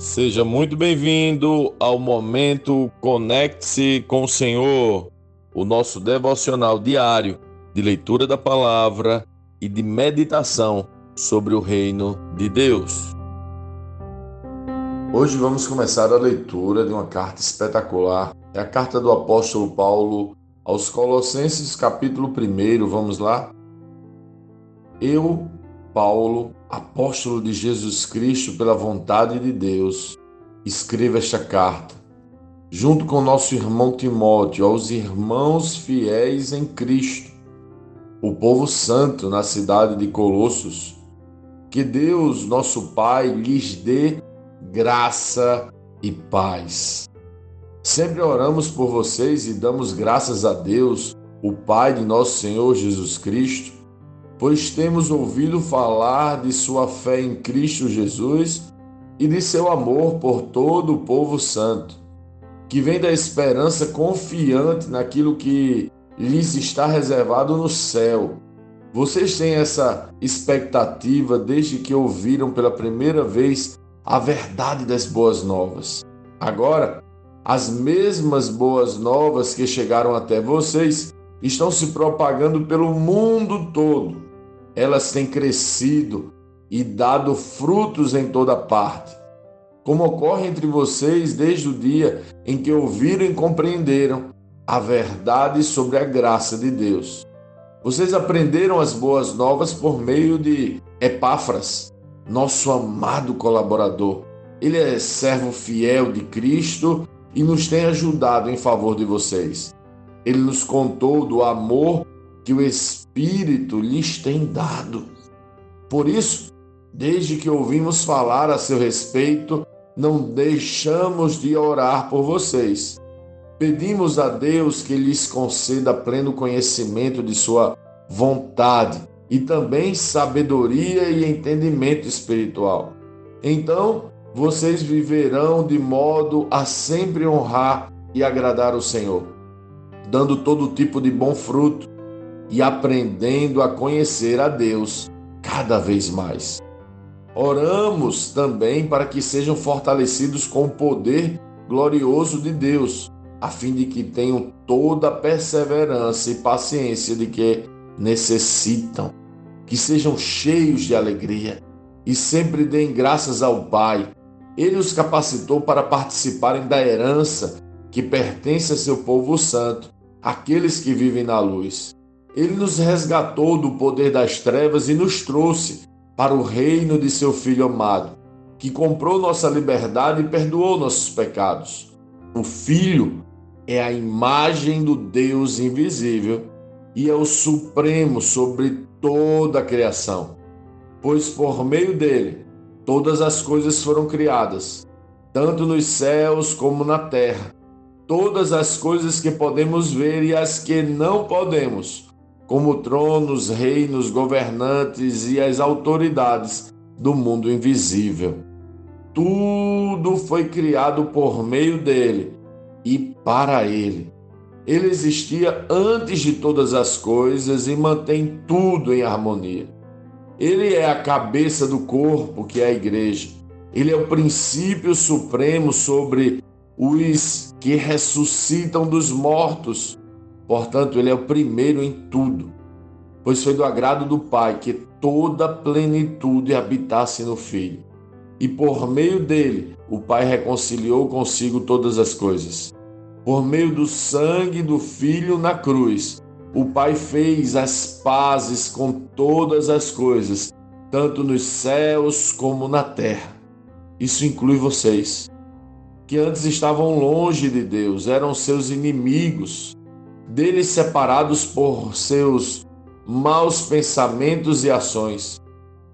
Seja muito bem-vindo ao momento Conecte-se com o Senhor, o nosso devocional diário de leitura da palavra e de meditação sobre o reino de Deus. Hoje vamos começar a leitura de uma carta espetacular. É a carta do apóstolo Paulo aos Colossenses, capítulo 1. Vamos lá? Eu, Paulo, apóstolo de Jesus Cristo pela vontade de Deus, escreva esta carta, junto com nosso irmão Timóteo, aos irmãos fiéis em Cristo, o povo santo na cidade de Colossos. Que Deus, nosso Pai, lhes dê graça e paz. Sempre oramos por vocês e damos graças a Deus, o Pai de nosso Senhor Jesus Cristo pois temos ouvido falar de sua fé em Cristo Jesus e de seu amor por todo o povo santo, que vem da esperança confiante naquilo que lhes está reservado no céu. Vocês têm essa expectativa desde que ouviram pela primeira vez a verdade das boas novas. Agora, as mesmas boas novas que chegaram até vocês estão se propagando pelo mundo todo elas têm crescido e dado frutos em toda parte, como ocorre entre vocês desde o dia em que ouviram e compreenderam a verdade sobre a graça de Deus. Vocês aprenderam as boas novas por meio de Epáfras, nosso amado colaborador. Ele é servo fiel de Cristo e nos tem ajudado em favor de vocês. Ele nos contou do amor que o Espírito lhes tem dado. Por isso, desde que ouvimos falar a seu respeito, não deixamos de orar por vocês. Pedimos a Deus que lhes conceda pleno conhecimento de Sua vontade e também sabedoria e entendimento espiritual. Então, vocês viverão de modo a sempre honrar e agradar o Senhor, dando todo tipo de bom fruto e aprendendo a conhecer a Deus cada vez mais. Oramos também para que sejam fortalecidos com o poder glorioso de Deus, a fim de que tenham toda a perseverança e paciência de que necessitam, que sejam cheios de alegria e sempre deem graças ao Pai. Ele os capacitou para participarem da herança que pertence a seu povo santo, aqueles que vivem na luz. Ele nos resgatou do poder das trevas e nos trouxe para o reino de seu Filho amado, que comprou nossa liberdade e perdoou nossos pecados. O Filho é a imagem do Deus invisível e é o supremo sobre toda a criação, pois por meio dele todas as coisas foram criadas, tanto nos céus como na terra. Todas as coisas que podemos ver e as que não podemos como tronos, reinos, governantes e as autoridades do mundo invisível. Tudo foi criado por meio dele e para ele. Ele existia antes de todas as coisas e mantém tudo em harmonia. Ele é a cabeça do corpo, que é a igreja. Ele é o princípio supremo sobre os que ressuscitam dos mortos Portanto, ele é o primeiro em tudo, pois foi do agrado do Pai que toda plenitude habitasse no Filho. E por meio dele, o Pai reconciliou consigo todas as coisas. Por meio do sangue do Filho na cruz, o Pai fez as pazes com todas as coisas, tanto nos céus como na terra. Isso inclui vocês, que antes estavam longe de Deus, eram seus inimigos deles separados por seus maus pensamentos e ações.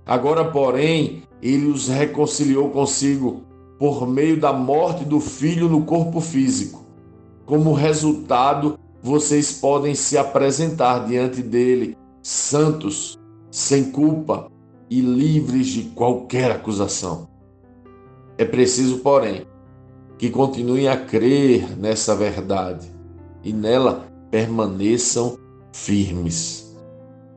Agora, porém, ele os reconciliou consigo por meio da morte do filho no corpo físico. Como resultado, vocês podem se apresentar diante dele santos, sem culpa e livres de qualquer acusação. É preciso, porém, que continuem a crer nessa verdade e nela permaneçam firmes.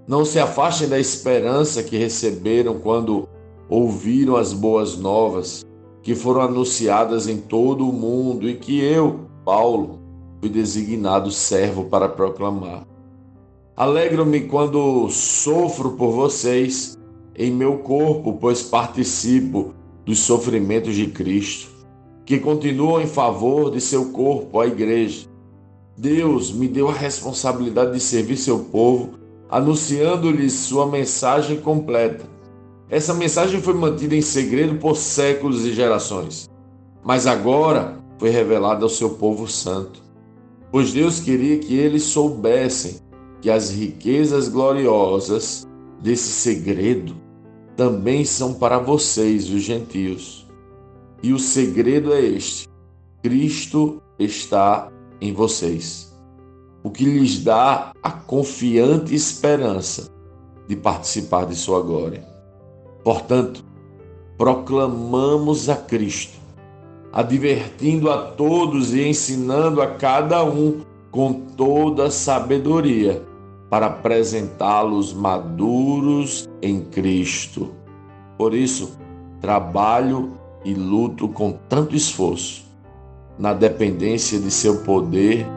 Não se afastem da esperança que receberam quando ouviram as boas novas, que foram anunciadas em todo o mundo e que eu, Paulo, fui designado servo para proclamar. Alegro-me quando sofro por vocês em meu corpo, pois participo dos sofrimentos de Cristo, que continuam em favor de seu corpo, a igreja. Deus me deu a responsabilidade de servir seu povo, anunciando-lhes sua mensagem completa. Essa mensagem foi mantida em segredo por séculos e gerações, mas agora foi revelada ao seu povo santo. Pois Deus queria que eles soubessem que as riquezas gloriosas desse segredo também são para vocês, os gentios. E o segredo é este: Cristo está em vocês, o que lhes dá a confiante esperança de participar de sua glória. Portanto, proclamamos a Cristo, advertindo a todos e ensinando a cada um com toda sabedoria para apresentá-los maduros em Cristo. Por isso, trabalho e luto com tanto esforço na dependência de seu poder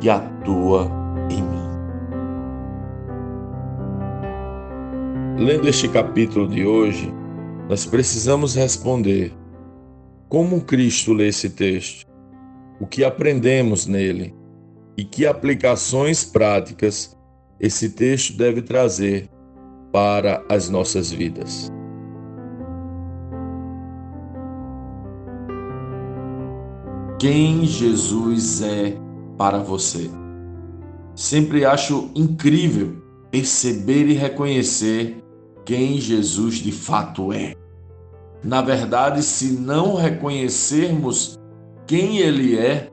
que atua em mim. Lendo este capítulo de hoje, nós precisamos responder: como Cristo lê esse texto? O que aprendemos nele? E que aplicações práticas esse texto deve trazer para as nossas vidas. Quem Jesus é para você? Sempre acho incrível perceber e reconhecer quem Jesus de fato é. Na verdade, se não reconhecermos quem Ele é,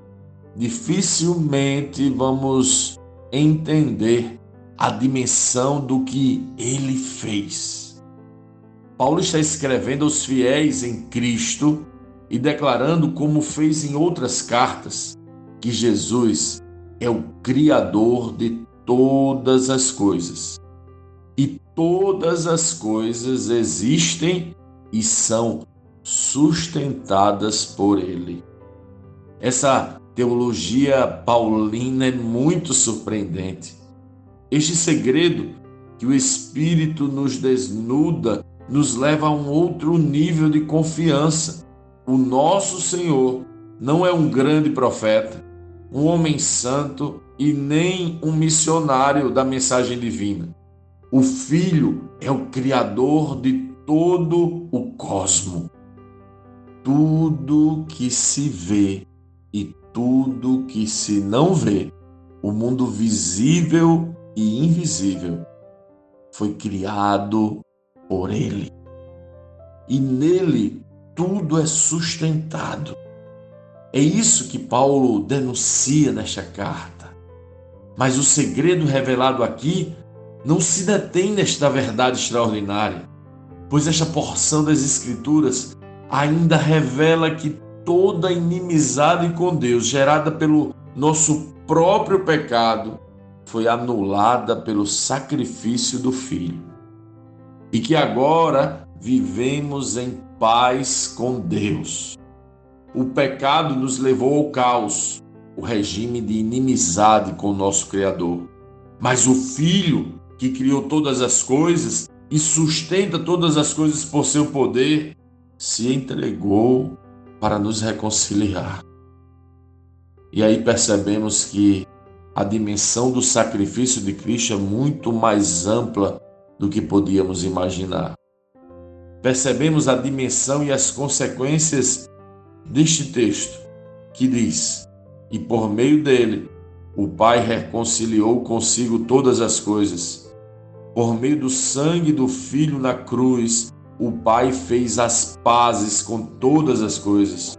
dificilmente vamos entender a dimensão do que ele fez. Paulo está escrevendo aos fiéis em Cristo e declarando, como fez em outras cartas, que Jesus é o Criador de todas as coisas. E todas as coisas existem e são sustentadas por Ele. Essa teologia paulina é muito surpreendente este segredo que o Espírito nos desnuda nos leva a um outro nível de confiança. O nosso Senhor não é um grande profeta, um homem santo e nem um missionário da mensagem divina. O Filho é o Criador de todo o cosmo. Tudo que se vê e tudo que se não vê, o mundo visível e invisível foi criado por Ele. E nele tudo é sustentado. É isso que Paulo denuncia nesta carta. Mas o segredo revelado aqui não se detém nesta verdade extraordinária, pois esta porção das Escrituras ainda revela que toda inimizade com Deus, gerada pelo nosso próprio pecado, foi anulada pelo sacrifício do Filho e que agora vivemos em paz com Deus. O pecado nos levou ao caos, o regime de inimizade com o nosso Criador. Mas o Filho, que criou todas as coisas e sustenta todas as coisas por seu poder, se entregou para nos reconciliar. E aí percebemos que a dimensão do sacrifício de Cristo é muito mais ampla do que podíamos imaginar. Percebemos a dimensão e as consequências deste texto, que diz: E por meio dele, o Pai reconciliou consigo todas as coisas. Por meio do sangue do Filho na cruz, o Pai fez as pazes com todas as coisas,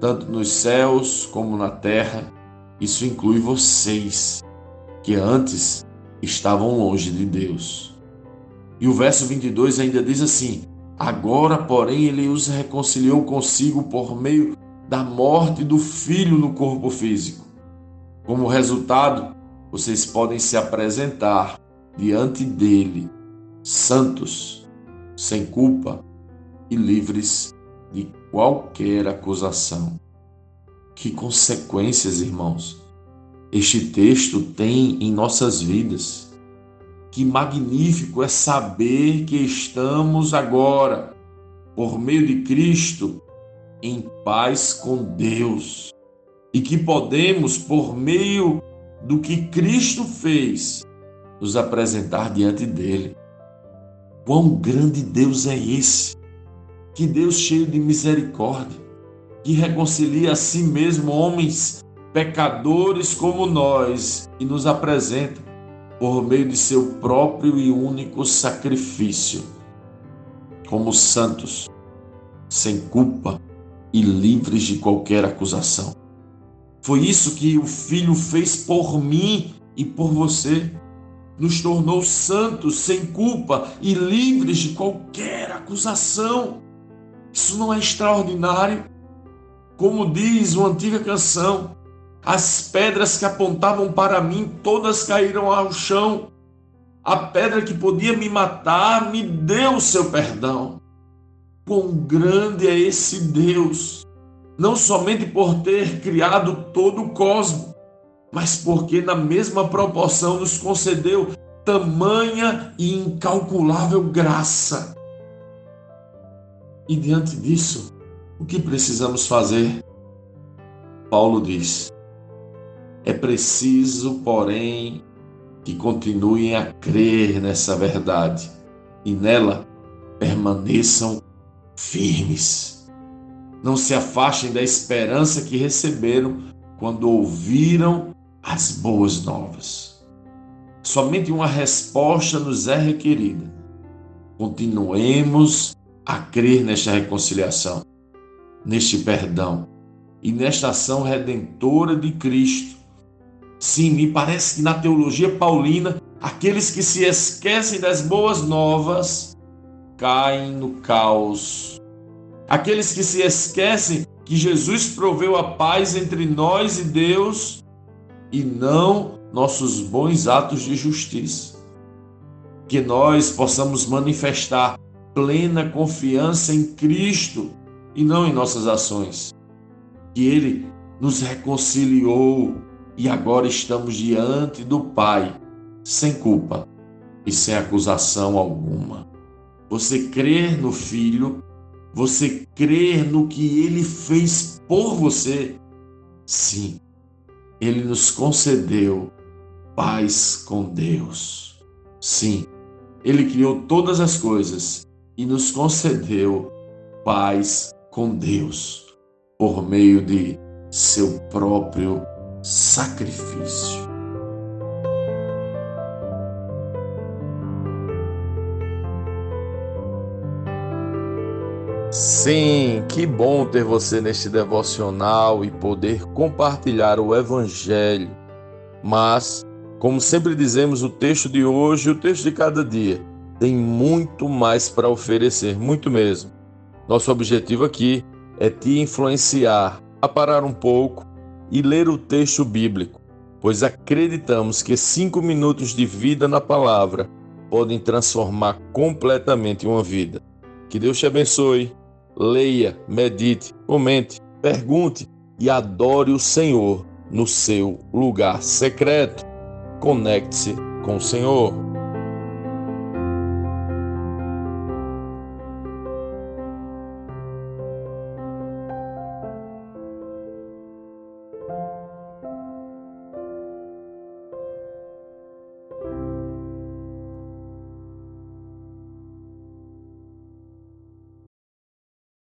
tanto nos céus como na terra isso inclui vocês, que antes estavam longe de Deus. E o verso 22 ainda diz assim: Agora, porém, ele os reconciliou consigo por meio da morte do filho no corpo físico. Como resultado, vocês podem se apresentar diante dele, santos, sem culpa e livres de qualquer acusação. Que consequências, irmãos, este texto tem em nossas vidas. Que magnífico é saber que estamos agora, por meio de Cristo, em paz com Deus e que podemos, por meio do que Cristo fez, nos apresentar diante dele. Quão grande Deus é esse! Que Deus cheio de misericórdia, que reconcilia a si mesmo homens pecadores como nós e nos apresenta por meio de seu próprio e único sacrifício, como santos, sem culpa e livres de qualquer acusação. Foi isso que o Filho fez por mim e por você. Nos tornou santos, sem culpa e livres de qualquer acusação. Isso não é extraordinário? Como diz uma antiga canção, as pedras que apontavam para mim todas caíram ao chão. A pedra que podia me matar me deu o seu perdão. Quão grande é esse Deus! Não somente por ter criado todo o cosmos, mas porque na mesma proporção nos concedeu tamanha e incalculável graça. E diante disso, o que precisamos fazer? Paulo diz: é preciso, porém, que continuem a crer nessa verdade e nela permaneçam firmes. Não se afastem da esperança que receberam quando ouviram as boas novas. Somente uma resposta nos é requerida. Continuemos a crer nesta reconciliação, neste perdão e nesta ação redentora de Cristo Sim, me parece que na teologia paulina, aqueles que se esquecem das boas novas caem no caos. Aqueles que se esquecem que Jesus proveu a paz entre nós e Deus e não nossos bons atos de justiça. Que nós possamos manifestar plena confiança em Cristo e não em nossas ações. Que Ele nos reconciliou e agora estamos diante do Pai, sem culpa e sem acusação alguma. Você crer no Filho, você crer no que ele fez por você, sim, ele nos concedeu paz com Deus. Sim, ele criou todas as coisas e nos concedeu paz com Deus por meio de seu próprio sacrifício. Sim, que bom ter você neste devocional e poder compartilhar o Evangelho. Mas, como sempre dizemos, o texto de hoje, o texto de cada dia, tem muito mais para oferecer, muito mesmo. Nosso objetivo aqui é te influenciar a parar um pouco e ler o texto bíblico, pois acreditamos que cinco minutos de vida na palavra podem transformar completamente uma vida. Que Deus te abençoe. Leia, medite, comente, pergunte e adore o Senhor no seu lugar secreto. Conecte-se com o Senhor.